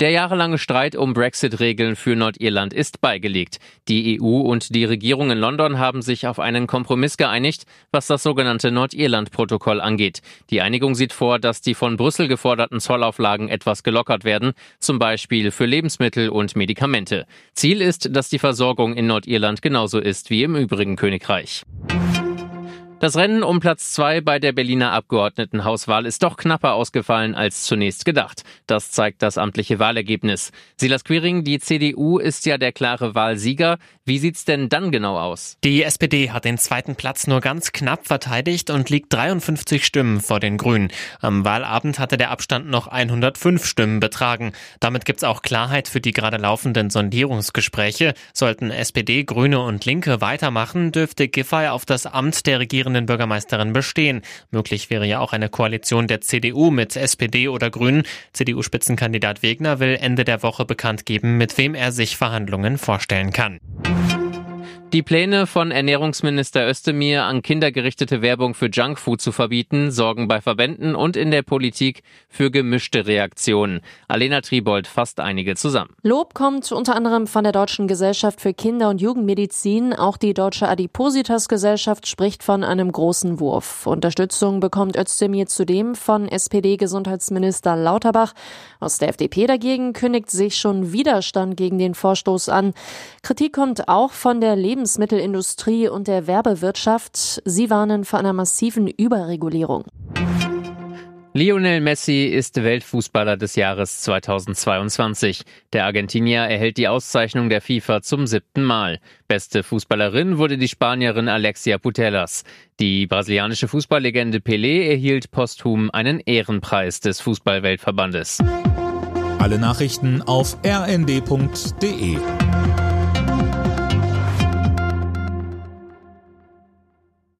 Der jahrelange Streit um Brexit-Regeln für Nordirland ist beigelegt. Die EU und die Regierung in London haben sich auf einen Kompromiss geeinigt, was das sogenannte Nordirland-Protokoll angeht. Die Einigung sieht vor, dass die von Brüssel geforderten Zollauflagen etwas gelockert werden, zum Beispiel für Lebensmittel und Medikamente. Ziel ist, dass die Versorgung in Nordirland genauso ist wie im übrigen Königreich. Das Rennen um Platz zwei bei der Berliner Abgeordnetenhauswahl ist doch knapper ausgefallen als zunächst gedacht. Das zeigt das amtliche Wahlergebnis. Silas Quiring, die CDU ist ja der klare Wahlsieger. Wie sieht's denn dann genau aus? Die SPD hat den zweiten Platz nur ganz knapp verteidigt und liegt 53 Stimmen vor den Grünen. Am Wahlabend hatte der Abstand noch 105 Stimmen betragen. Damit gibt's auch Klarheit für die gerade laufenden Sondierungsgespräche. Sollten SPD, Grüne und Linke weitermachen, dürfte Giffey auf das Amt der Regierung amtierenden Bürgermeisterin bestehen. Möglich wäre ja auch eine Koalition der CDU mit SPD oder Grünen. CDU-Spitzenkandidat Wegner will Ende der Woche bekannt geben, mit wem er sich Verhandlungen vorstellen kann. Die Pläne von Ernährungsminister Özdemir, an Kinder gerichtete Werbung für Junkfood zu verbieten, sorgen bei Verbänden und in der Politik für gemischte Reaktionen. Alena Tribold fasst einige zusammen. Lob kommt unter anderem von der Deutschen Gesellschaft für Kinder- und Jugendmedizin. Auch die Deutsche Adipositas-Gesellschaft spricht von einem großen Wurf. Unterstützung bekommt Özdemir zudem von SPD-Gesundheitsminister Lauterbach. Aus der FDP dagegen kündigt sich schon Widerstand gegen den Vorstoß an. Kritik kommt auch von der Lebens Lebensmittelindustrie und der Werbewirtschaft. Sie warnen vor einer massiven Überregulierung. Lionel Messi ist Weltfußballer des Jahres 2022. Der Argentinier erhält die Auszeichnung der FIFA zum siebten Mal. Beste Fußballerin wurde die Spanierin Alexia Putellas. Die brasilianische Fußballlegende Pelé erhielt posthum einen Ehrenpreis des Fußballweltverbandes. Alle Nachrichten auf rnd.de